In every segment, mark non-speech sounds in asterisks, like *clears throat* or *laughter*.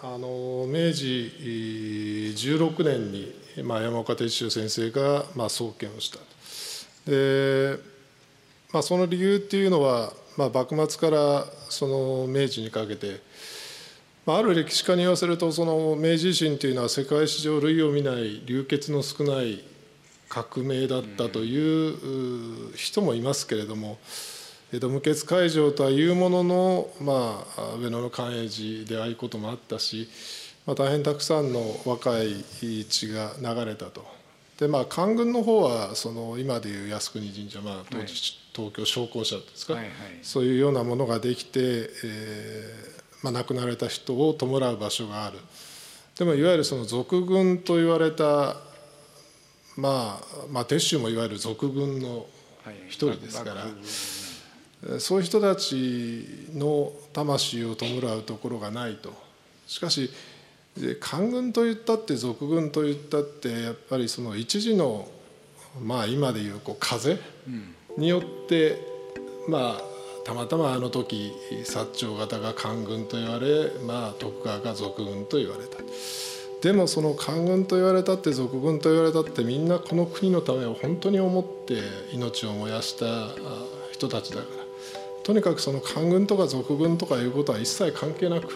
あの明治16年に、まあ、山岡哲秀先生が、まあ、創建をしたで、まあ、その理由っていうのは、まあ、幕末からその明治にかけて、まあ、ある歴史家に言わせるとその明治維新というのは世界史上類を見ない流血の少ない革命だったという人もいますけれども。江戸無血会場とはいうものの、まあ、上野の寛永寺でああいうこともあったし、まあ、大変たくさんの若い血が流れたと。でまあ官軍の方はその今でいう靖国神社、まあ、当時、東京商工社ですか、はいはい、そういうようなものができて、えーまあ、亡くなられた人を弔う場所がある。でもいわゆるその賊軍と言われたまあ、まあ、鉄州もいわゆる賊軍の一人ですから、はいそういう人たちの魂を弔うところがないと。しかし官軍といったって賊軍といったってやっぱりその一時のまあ今でいうこう風によって、まあたまたまあの時薩長方が官軍と言われ、まあ、徳川が賊軍と言われた。でもその官軍と言われたって賊軍と言われたってみんなこの国のためを本当に思って命を燃やした人たちだからとにかくその官軍とか賊軍とかいうことは一切関係なく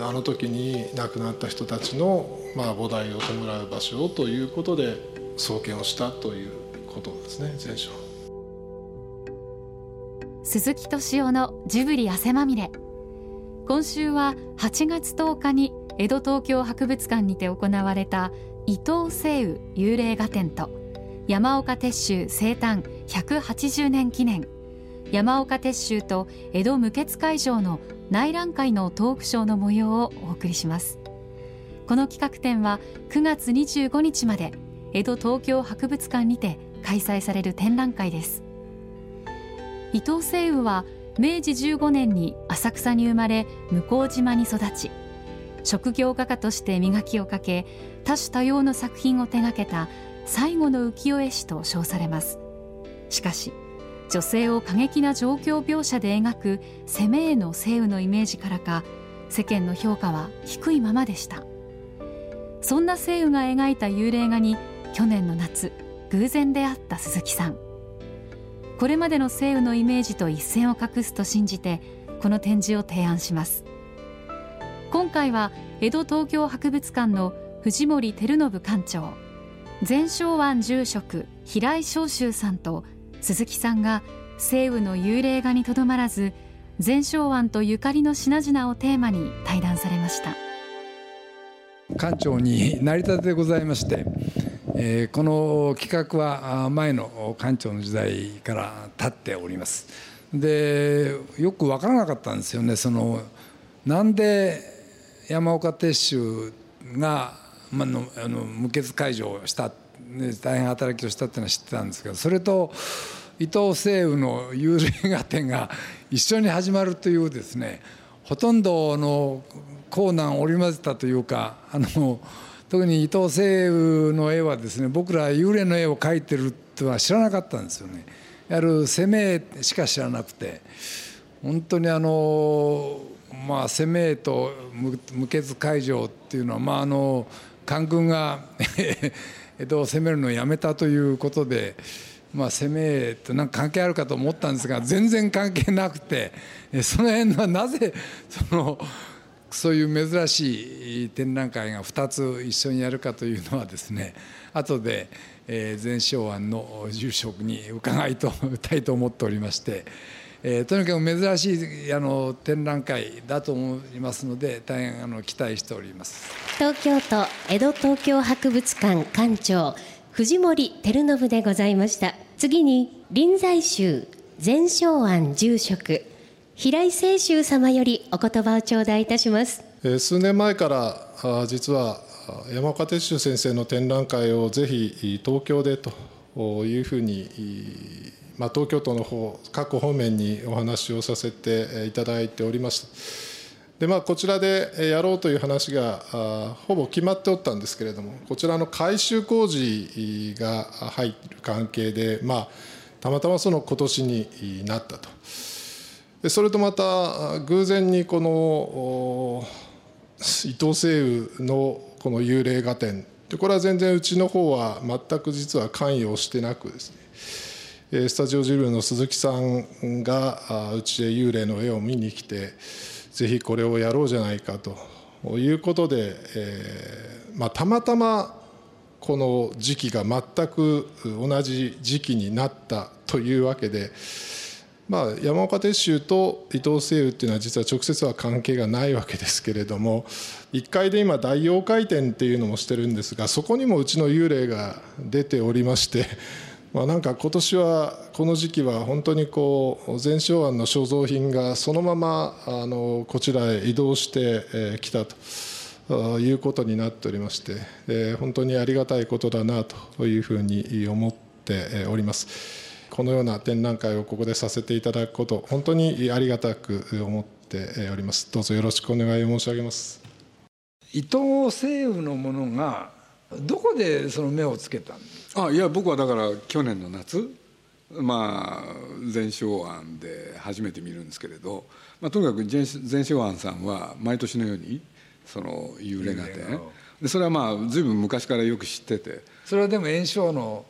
あの時に亡くなった人たちのまあ菩提を弔う場所をということで創建をしたということですね前書。鈴木敏夫のジブリ汗まみれ。今週は8月10日に江戸東京博物館にて行われた伊藤聖雨幽霊画展と山岡鉄舟生誕180年記念。山岡鉄舟と江戸無血会場の内覧会のトークショーの模様をお送りします。この企画展は9月25日まで江戸東京博物館にて開催される展覧会です。伊藤聖雨は明治15年に浅草に生まれ向島に育ち職業画家として磨きをかけ多種多様の作品を手掛けた最後の浮世絵師と称されます。しかし女性を過激な状況描写で描く攻めへの性雨のイメージからか世間の評価は低いままでした。そんな性雨が描いた幽霊画に去年の夏偶然出会った鈴木さん。これまでの性雨のイメージと一線を画すと信じてこの展示を提案します。今回は江戸東京博物館の藤森照信館長全昭湾住職平井昌州さんと鈴木さんが西雨の幽霊画にとどまらず全昭湾とゆかりの品々をテーマに対談されました。館長に成り立てでございまして、えー、この企画は前の館長の時代から立っております。でよく分からなかったんですよね。そのなんで山岡鉄舟が、まあのあの無血解除をしたね大変働きをしたっていうのは知ってたんですけどそれと伊藤聖雨の幽霊画展が *laughs* 一緒に始まるというですねほとんどの困難を織り交ぜたというかあの特に伊藤聖雨の絵はですね僕ら幽霊の絵を描いてるとは知らなかったんですよね。やる攻めしか知らなくて本当にあのまあ攻めと無血会場っていうのはまああの官軍が *laughs* 江戸を攻めるのをやめたということで、まあ、攻めとなんか関係あるかと思ったんですが全然関係なくてその辺はなぜそのそういう珍しい展覧会が2つ一緒にやるかというのはですね後で全昭庵の住職に伺い *laughs* たいと思っておりまして。えー、とにかく珍しいあの展覧会だと思いますので大変あの期待しております。東京都江戸東京博物館館長藤森照信でございました。次に臨済宗全昭庵住職平井清舟様よりお言葉を頂戴いたします、えー、数年前からあ実は山岡鉄舟先生の展覧会をぜひ東京でというふうにまあ、東京都の方各方面にお話をさせていただいておりましたで、まあ、こちらでやろうという話がほぼ決まっておったんですけれどもこちらの改修工事が入る関係で、まあ、たまたまその今年になったと。でそれとまた偶然にこの伊藤西雨のこの幽霊画展。でこれは全然うちの方は全く実は関与してなくですね。スタジオジブリの鈴木さんがうちで幽霊の絵を見に来てぜひこれをやろうじゃないかということで、えーまあ、たまたまこの時期が全く同じ時期になったというわけで、まあ、山岡鉄舟と伊藤聖雨っていうのは実は直接は関係がないわけですけれども1階で今大妖怪展っていうのもしてるんですがそこにもうちの幽霊が出ておりまして。まあ、なんか今年はこの時期は本当にこう全昭庵の所蔵品がそのままあのこちらへ移動してきたということになっておりまして本当にありがたいことだなというふうに思っております。このような展覧会をここでさせていただくこと本当にありがたく思っておりますどうぞよろしくお願い申し上げます伊藤西雨のものがどこでその目をつけたあいや僕はだから去年の夏まあ全昭庵で初めて見るんですけれど、まあ、とにかく全昭庵さんは毎年のようにその幽霊画展でそれはまあ随分昔からよく知ってて。それはでも炎症の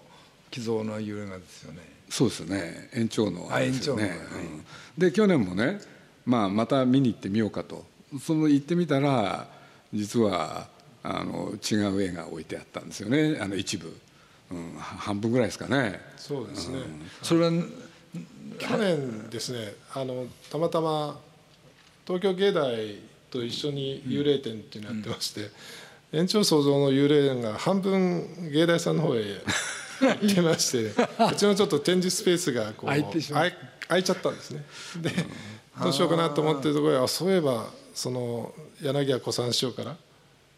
寄贈の幽霊画ですよね。そうですね。延長のあ延長の、うん、で去年もね、まあ、また見に行ってみようかと。その行ってみたら実はあの違う絵が置いてあったんですよね。あの一部、うん、半分ぐらいですかね。そうですね、うん、それは去年ですねあのたまたま東京芸大と一緒に幽霊展っていうのやってまして、うん、延長創造の幽霊が半分芸大さんの方へ *laughs* 行ってましてうちのちょっと展示スペースがこう空いちゃったんですね。でどうしようかなと思ってるところはそういえばその柳家小三師匠から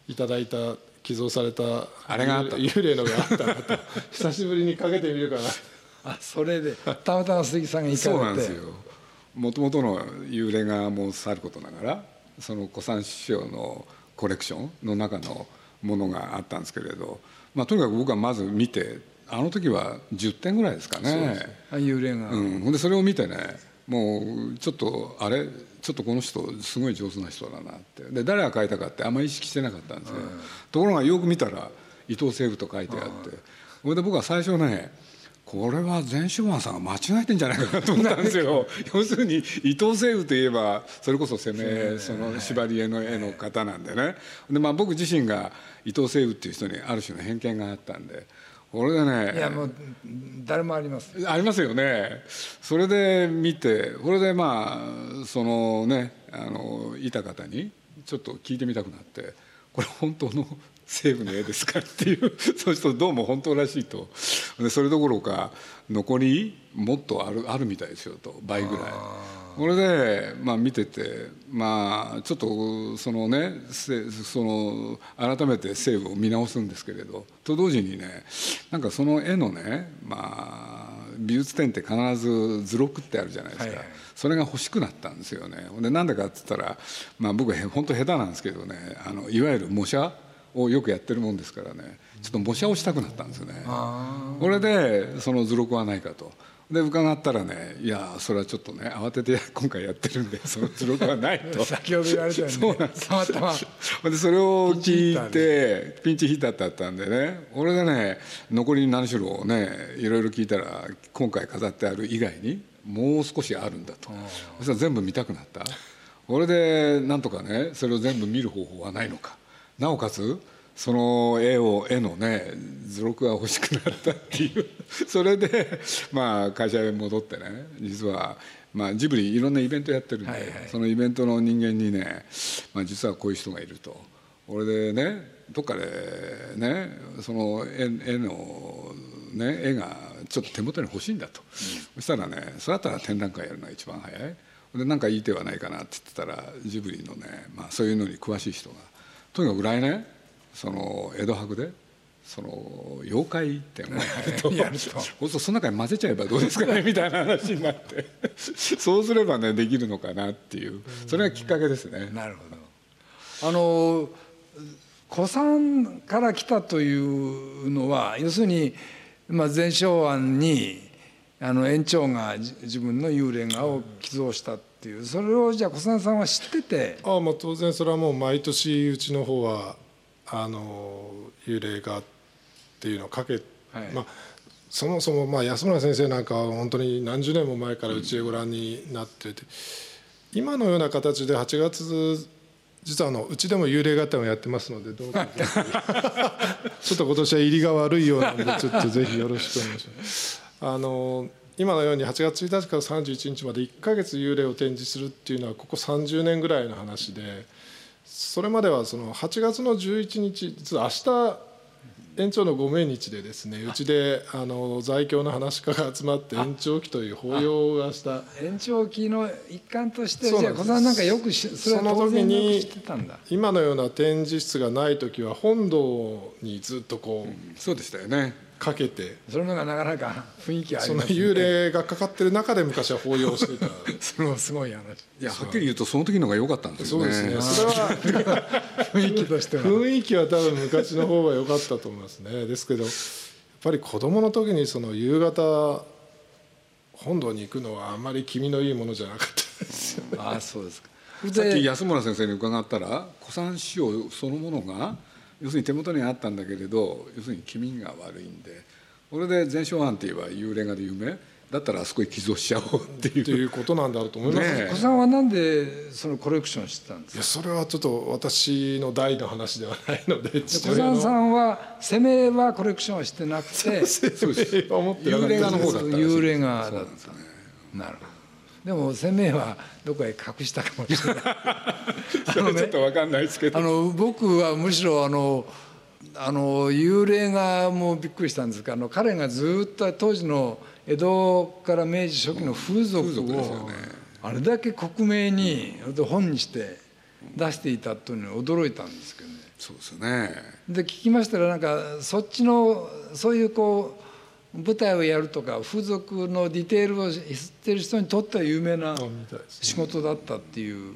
いただいた寄贈されたあれがあった。幽霊のがあったなと。*laughs* 久しぶりにかけてみるかな。あそれでたまたま鈴木さんが行かれて。そうなんですよ。もともとの幽霊画もさることながらその小三師匠のコレクションの中のものがあったんですけれど、まあ、とにかく僕はまず見てあの時は10点ぐらいですかね。幽霊が、うん、でそれを見てねもうちょっとあれ？ちょっとこの人すごい上手な人だなって。で誰が描いたかってあんまり意識してなかったんですよ、うん、ところがよく見たら伊藤西武と書いてあって。それで僕は最初ねこれは全周庵さんが間違えてんじゃないかなと思ったんですよ。*laughs* 要するに伊藤西武といえばそれこそ攻めその縛り絵の絵の方なんでね。で、まあ、僕自身が伊藤西武っていう人にある種の偏見があったんでこれでねいやもう誰もあります。ありますよね。それで見てこれでまあそのねあのいた方にちょっと聞いてみたくなってこれ本当の西部の絵ですかっていう *laughs* そうするとどうも本当らしいと。でそれどころか残りもっとあるあるみたいですよと倍ぐらい。これで、まあ、見てて、まあ、ちょっとそのねその改めて西部を見直すんですけれど。と同時にねなんかその絵のね、まあ、美術展って必ず図録ってあるじゃないですか、それが欲しくなったんですよね。でなんでかっつったら、まあ、僕は本当下手なんですけどねあのいわゆる模写をよくやってるもんですからね。ちょっと模写をしたくなったんですよね。これでその図録はないかと。で伺ったらねいやそれはちょっとね慌てて今回やってるんでその図録はないと。*laughs* 先ほど言われたよねそうなんです。たまたま。でそれを聞いてピンチヒッターだったんでね俺でね残り何しろねいろいろ聞いたら今回飾ってある以外にもう少しあるんだと。そしたら全部見たくなった。俺でなんとかねそれを全部見る方法はないのか。なおかつその絵を絵のね図録が欲しくなったっていう。*laughs* それでまあ会社へ戻ってね実はまあジブリいろんなイベントやってるんで、はいはい、そのイベントの人間にね、まあ、実はこういう人がいると。俺でねどっかでねその絵絵のね絵がちょっと手元に欲しいんだと、うん、そしたらねそれだったら展覧会やるのが一番早い。で何かいい手はないかなって言ってたらジブリのね、まあ、そういうのに詳しい人が。とにかく来年その江戸博でその妖怪っていうのをやると。*laughs* そその中に混ぜちゃえばどうですかね *laughs* みたいな話になって。そうすればねできるのかなっていう。それがきっかけですね。なるほど。あの古参から来たというのは要するに、まあ、前昭庵にあの園長が自分の幽霊画を寄贈したっていう。それをじゃあ小佐さんは知ってて。あまあ当然それはもう毎年うちの方はあの幽霊画っていうのをかけ、はい、まあそもそもまあ安村先生なんかは本当に何十年も前からうちへご覧になってて、今のような形で8月実はあのうちでも幽霊画展をやってますのでどうか *laughs* ちょっと今年は入りが悪いようなのでちょっとぜひよろしくお願いします。あの今のように8月1日から31日まで1か月幽霊を展示するっていうのはここ30年ぐらいの話でそれまではその8月の11日実は明日園長のご命日でですねうちであの在京の話家が集まって延長期という法要がした。延長期の一環としてじゃあ小さんなんかよくその時に今のような展示室がない時は本堂にずっとこう、うん、そうでしたよねかけて。それのがなかなか雰囲気あります、ね、その幽霊がかかってる中で昔は法要してた。それもすごい話。いやはっきり言うとその時のが良かったんですよね。そうですね。それは雰囲気としては雰囲気は多分昔の方が良かったと思いますね。ですけどやっぱり子供の時にその夕方本堂に行くのはあまり気味のいいものじゃなかったですよね。ああそうですか。さっき安村先生に伺ったら古参師匠そのものが要するに手元にあったんだけれど要するに気味が悪いんでこれで全焼案って言えば幽霊画で有名？だったらあそこに寄贈しちゃおうっていう。いうことなんだろうと思います。ね、小さんはなんでそのコレクションしてたんですか？いやそれはちょっと私の代の話ではないので。小さんさんは攻めはコレクションはしてなくて *laughs* 幽霊画の方だった幽霊画だった。ね、なるほど。でも攻めはどこへ隠したかもしれない。*laughs* あのね、ちょっとわかんないですけど。あの僕はむしろあの。あの幽霊がもうびっくりしたんですがあの彼がずっと当時の江戸から明治初期の風俗をあれだけ克明に本にして出していたというのに驚いたんですけどね。そうですねで聞きましたらなんかそっちのそういうこう舞台をやるとか風俗のディテールを知ってる人にとっては有名な仕事だったっていう。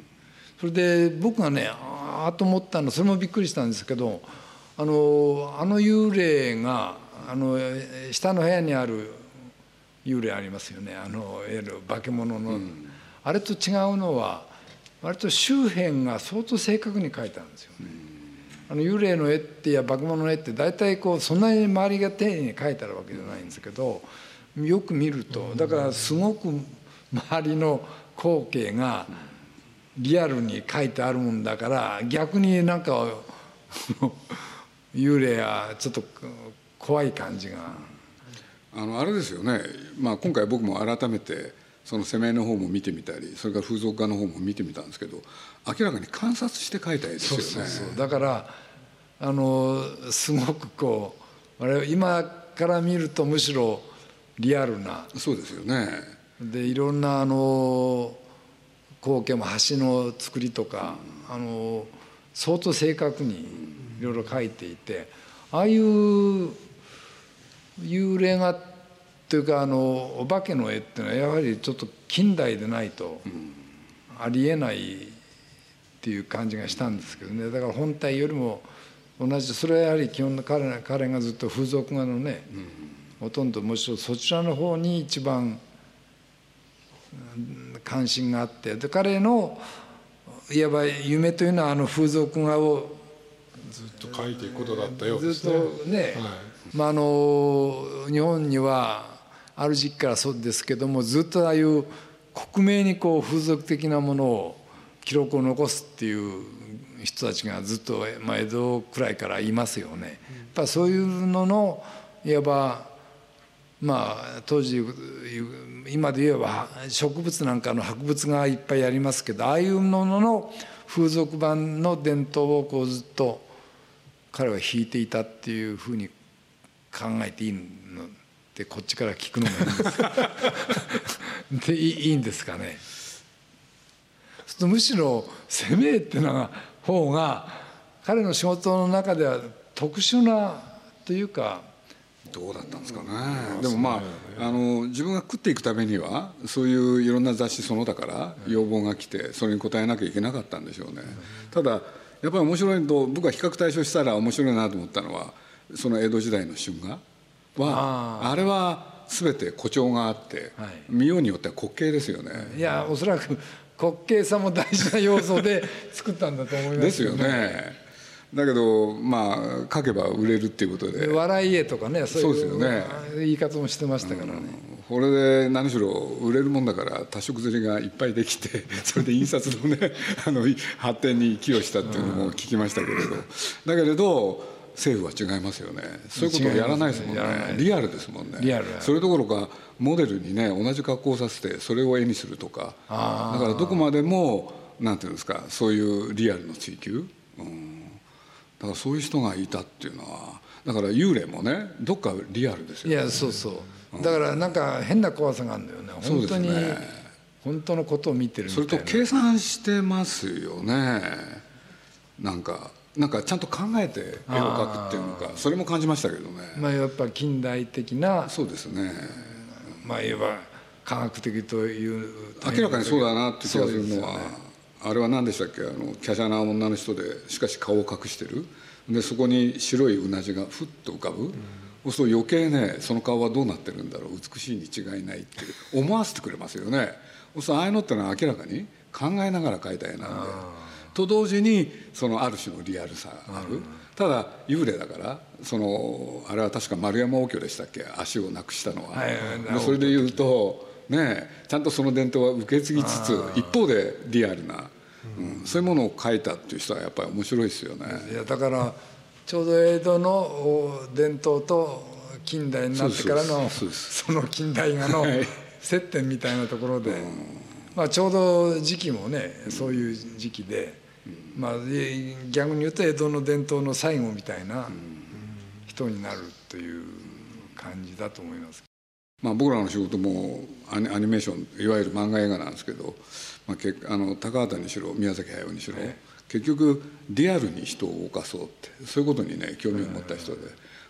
それで僕がねああと思ったのそれもびっくりしたんですけどあのあの幽霊があの下の部屋にある幽霊ありますよね。あのいわゆる化け物の、うん、あれと違うのは割と周辺が相当正確に描いてあるんですよね。あの幽霊の絵ってや化け物の絵って大体こうそんなに周りが丁寧に描いてあるわけじゃないんですけどよく見るとだからすごく周りの光景がリアルに描いてあるもんだから逆になんか *laughs* 幽霊はちょっと怖い感じが。あのあれですよね、まあ、今回僕も改めてその攻めの方も見てみたりそれから風俗画の方も見てみたんですけど明らかに観察して描いた絵ですよね。そうそうだからあのすごくこうあれ今から見るとむしろリアルな。そうですよね。でいろんなあの光景も橋の作りとか、あの相当正確にいろいろ書いていてああいう幽霊画っていうかあのお化けの絵っていうのはやはりちょっと近代でないとありえないっていう感じがしたんですけどね。だから本体よりも同じそれはやはり基本の彼彼がずっと風俗画のね、ほとんどもちろんそちらの方に一番関心があってで彼のいわば夢というのはあの風俗画をずっと書いていくことだったようですね。ずっとね、はい、まああの日本にはある時期からそうですけどもずっとああいう克明にこう風俗的なものを記録を残すっていう人たちがずっと、まあ、江戸くらいからいますよね。やっぱそういうののいわばまあ当時今で言えば植物なんかの博物がいっぱいありますけどああいうものの風俗版の伝統をこうずっと彼は弾いていたっていうふうに考えていいのってこっちから聞くのもいいんです。か *laughs* でいいんですかね。とむしろ攻めっていうのが方が彼の仕事の中では特殊なというかどうだったんですかね、でもまああの自分が食っていくためにはそういういろんな雑誌その他から要望が来てそれに応えなきゃいけなかったんでしょうね、ただやっぱり面白いと僕は比較対象したら面白いなと思ったのはその江戸時代の春画はあれは全て誇張があって、はい、見ようによっては滑稽ですよね。いやおそらく滑稽さも大事な要素で作ったんだと思いますですよね。だけどまあ書けば売れるっていうことで。笑い絵とかねそういうそうですよね。言い方もしてましたからね、これで何しろ売れるもんだから多色刷りがいっぱいできて *laughs* それで印刷のねあの発展に寄与したっていうのも聞きましたけれど。だけれど政府は違いますよね。そういうことをやらないですもんね。リアルですもんね。リアル。それどころかモデルにね同じ格好をさせてそれを絵にするとか。だからどこまでもなんていうんですかそういうリアルの追求、うん。だからそういう人がいたっていうのはだから幽霊もねどっかリアルですよ、ね、いやそうそう。だからなんか変な怖さがあるんだよね。本当に、ね、本当のことを見てるそれと計算してますよね。なんかなんかちゃんと考えて絵を描くっていうのかそれも感じましたけどね。まあやっぱ近代的なそうですね。まあいわば科学的という明らかにそうだなって気がするのは、あれは何でしたっけ？あの華奢な女の人でしかし顔を隠してる。でそこに白いうなじがふっと浮かぶ、うん、そうすると余計ねその顔はどうなってるんだろう。美しいに違いないって思わせてくれますよね。そうするとああいうのってのは明らかに考えながら描いた絵なんでと同時にそのある種のリアルさがある、ただ幽霊だからそのあれは確か丸山王居でしたっけ？足をなくしたのは、はい、それでいうとねちゃんとその伝統は受け継ぎつつ一方でリアルな、うん、そういうものを書いたっていう人はやっぱり面白いですよね。いやだからちょうど江戸の伝統と近代になってからのその近代画の接点みたいなところで、まあ、ちょうど時期もねそういう時期で、まあ、逆に言うと江戸の伝統の最後みたいな人になるという感じだと思います。まあ、僕らの仕事もアニメーションいわゆる漫画映画なんですけど、まあ、けあの高畑にしろ宮崎駿にしろ、結局リアルに人を動かそうってそういうことにね興味を持った人で。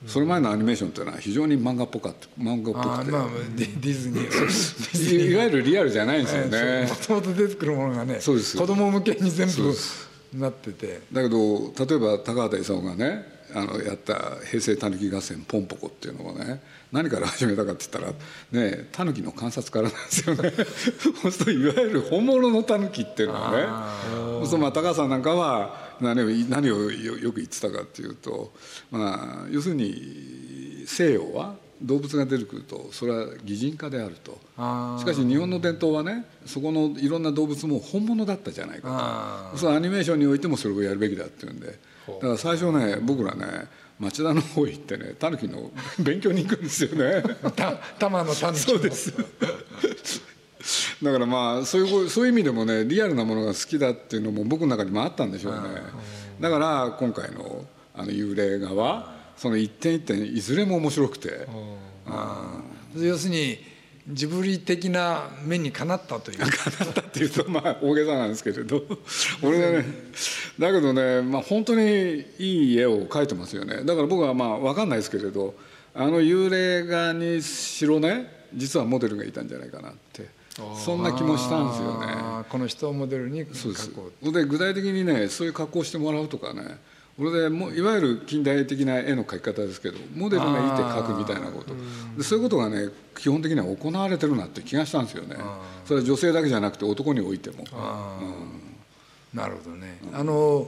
それ前のアニメーションっていうのは非常に漫画っぽかった。漫画っぽくて、まあ、ディズニーいわゆるリアルじゃないんですよね。もともと出てくるものがねそうです。子供向けに全部なってて。だけど例えば高畑勲がねあのやった「平成たぬき合戦ポンポコ」っていうのをね何から始めたかって言ったらねタヌキの観察からなんですよね。*laughs* そうするといわゆる本物のタヌキっていうのはね。そうするとまあ高橋さんなんかは何を何をよく言ってたかっていうと、まあ、要するに西洋は動物が出てくるとそれは擬人化であると。しかし日本の伝統はねそこのいろんな動物も本物だったじゃないかと。そのアニメーションにおいてもそれをやるべきだっていうんで。だから最初ね僕らね町田の方行ってねタヌキの勉強に行くんですよね。*laughs* た玉のタヌキそうです *laughs* だからまあそういうそういう意味でもねリアルなものが好きだっていうのも僕の中にもあったんでしょうね。だから今回のあの幽霊画はその一点一点いずれも面白くて。要するにジブリ的な目にかなったという。*laughs* かなったっていうとまあ大げさなんですけれど。*laughs* 俺はねだけどね、まあ、本当にいい絵を描いてますよね。だから僕はまあ分かんないですけれどあの幽霊画にしろね実はモデルがいたんじゃないかなってそんな気もしたんですよね。この人をモデルに描こうで具体的にねそういう格好してもらうとかね。これでもいわゆる近代的な絵の描き方ですけどモデルがいて描くみたいなこと。でそういうことがね基本的には行われてるなって気がしたんですよね。それは女性だけじゃなくて男においても、うん、なるほどね。あの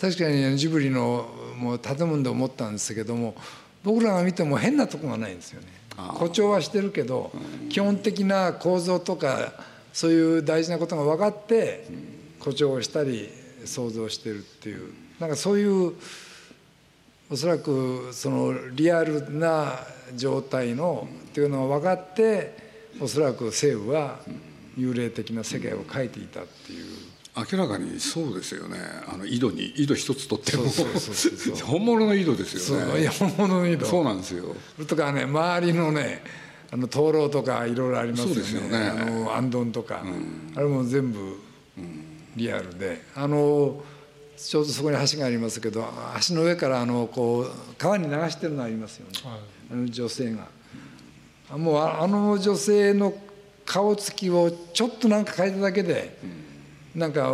確かにジブリのもう建物で思ったんですけども僕らが見ても変なとこがないんですよね誇張はしてるけど、基本的な構造とかそういう大事なことが分かって誇張をしたり想像してるっていう。なんかそういうおそらくそのリアルな状態のっていうのが分かっておそらく西武は幽霊的な世界を描いていたっていう。明らかにそうですよね。あの井戸に井戸一つとっても。*laughs* 本物の井戸ですよね。いや本物の井戸。そうなんですよ。それとかね周りのねあの灯籠とかいろいろありますよね。よね。あの行灯とか、うん、あれも全部リアルで。あのちょうどそこに橋がありますけど橋の上からあのこう川に流してるのありますよね、はい、あの女性が。もうあの女性の顔つきをちょっとなんか変えただけで、うん、なんか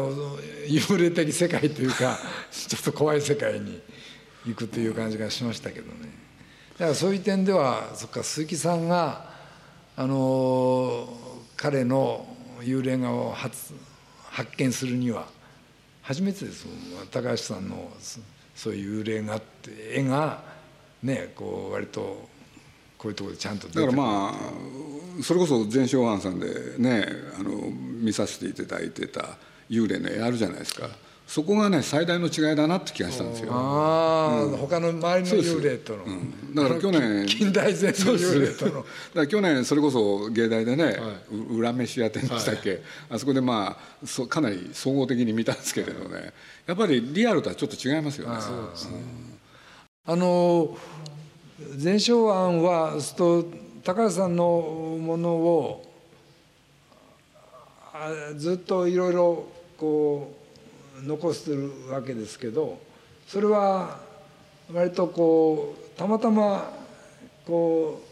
幽霊的世界というか *laughs* ちょっと怖い世界に行くという感じがしましたけどね。だからそういう点ではそっか鈴木さんがあの彼の幽霊画を初発見するには初めてです高橋さんのそういう幽霊画って絵がねこう割とこういうところでちゃんと出てだからまあそれこそ全昭庵さんでねあの見させていただいてた幽霊の絵あるじゃないですか。そこがね最大の違いだなって気がしたんですよ。ああ、うん、他の周りの幽霊との、うん、だから去年近代前の幽霊との。だから去年それこそ芸大でね、はい、裏飯屋店でしたっけ、はい、あそこでまあそかなり総合的に見たんですけれどね。やっぱりリアルとはちょっと違いますよね。そうですね、あの前哨案はと高橋さんのものをずっといろいろこう残してるわけですけどそれは割とこうたまたまこ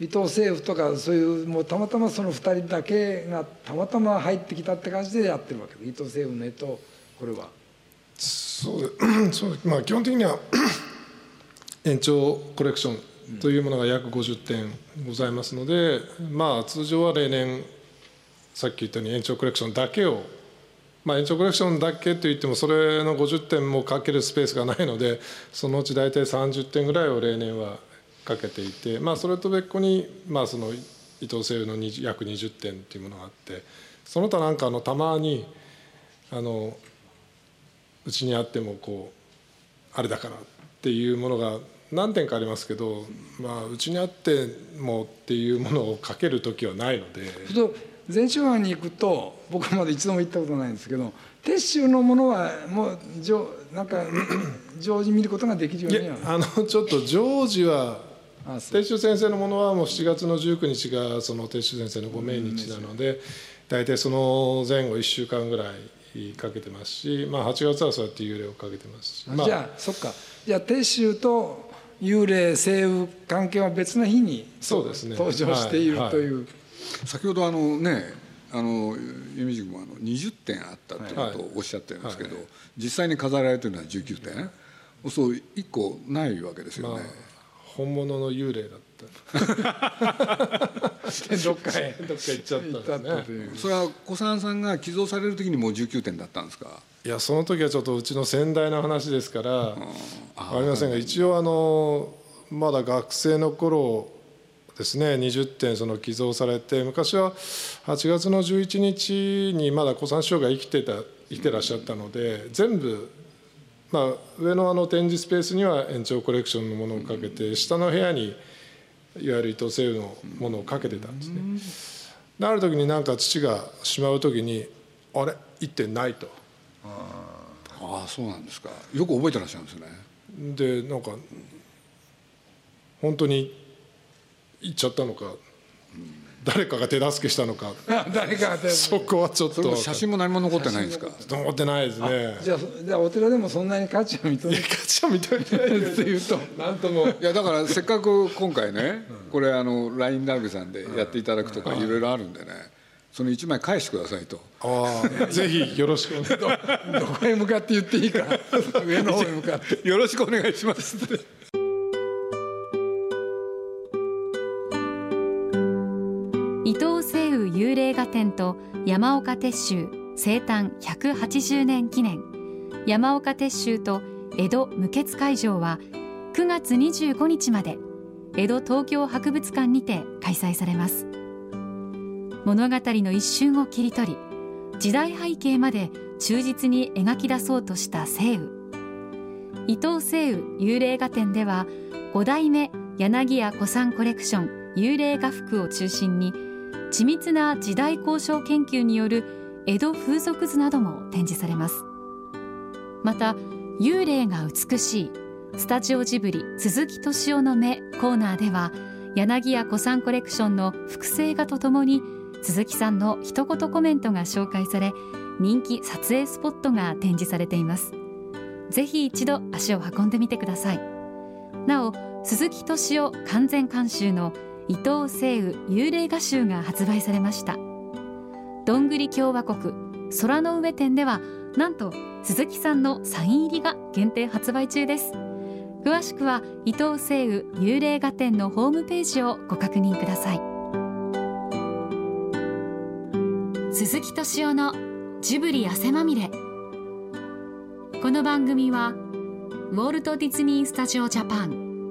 う伊藤政府とかそういうもうたまたまその2人だけがたまたま入ってきたって感じでやってるわけで伊藤政府の絵とこれは。そう *clears throat* そうまあ基本的には *clears throat* 延長コレクションというものが約50点ございますので、まあ、通常は例年さっき言ったように延長コレクションだけを、まあ、延長コレクションだけといってもそれの50点もかけるスペースがないのでそのうち大体30点ぐらいを例年はかけていて、まあ、それと別個に、まあ、その伊藤西の約20点っていうものがあってその他なんかあのたまにあのうちにあってもこうあれだからっていうものが何点かありますけど、まあ、うちにあってもっていうものをかける時はないので。全周藩に行くと僕はまだ一度も行ったことないんですけど鉄州のものはもうなんか *clears throat* 常時見ることができるようには。あのちょっと常時は鉄州先生のものはもう7月の19日がその鉄州先生のご命日なので大体その前後1週間ぐらいかけてますし、まあ、8月はそうやって幽霊をかけてますし、まあ、じゃあそっか。じゃあ鉄州と幽霊西雨関係は別の日にそうです、ね、登場している、という、先ほどあのねあの弓塾もあの20点あったということをおっしゃってるんですけど、実際に飾られてるのは19点。そう1個ないわけですよね、まあ、本物の幽霊だった。*laughs* どっかへ。どっか行っちゃったんですね。それは小三さんが寄贈される時にもう19点だったんですか？いやその時はちょっとうちの先代の話ですから分かりませんが一応あのまだ学生の頃ですね。20点その寄贈されて昔は8月の11日にまだ小三師匠が生きてた生きてらっしゃったので全部まあ上のあの展示スペースには延長コレクションのものをかけて下の部屋にいわゆる伊藤西武のものをかけてたんですね。である時になんか父がしまう時に「あれ？1点ない」と。ああそうなんですか。よく覚えてらっしゃるんですね。でなんか本当に行っちゃったのか、誰かが手助けしたのか。*laughs* 誰かが手そこはちょっと。写真も何も残ってないんですか？残ってないですね。じゃあじゃあお寺でもそんなに価値を認め *laughs* 価値を認めてないって言うと何とも。いやだからせっかく今回ねこれあの LINE ダービーさんでやっていただくとかい。ろいろあるんでねその1枚返してくださいと。ああぜひよろしくお願い *laughs* どこへ向かって言っていいか。上の方へ向かって。よろしくお願いします伊幽霊画展と山岡鉄舟生誕180年記念。山岡鉄舟と江戸無血会場は9月25日まで江戸東京博物館にて開催されます。物語の一瞬を切り取り時代背景まで忠実に描き出そうとした西雨伊藤西雨幽霊画展では5代目柳家古参コレクション幽霊画服を中心に緻密な時代交渉研究による江戸風俗図なども展示されます。また幽霊が美しいスタジオジブリ鈴木敏夫の目コーナーでは柳家古参コレクションの複製画とともに鈴木さんの一言コメントが紹介され人気撮影スポットが展示されています。ぜひ一度足を運んでみてください。なお鈴木敏夫完全監修の伊藤聖雨幽霊画集が発売されました。どんぐり共和国空の上店ではなんと鈴木さんのサイン入りが限定発売中です。詳しくは伊藤聖雨幽霊画展のホームページをご確認ください。鈴木敏夫のジブリ汗まみれ。この番組はウォルト・ディズニー・スタジオ・ジャパン。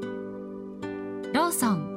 ローソン。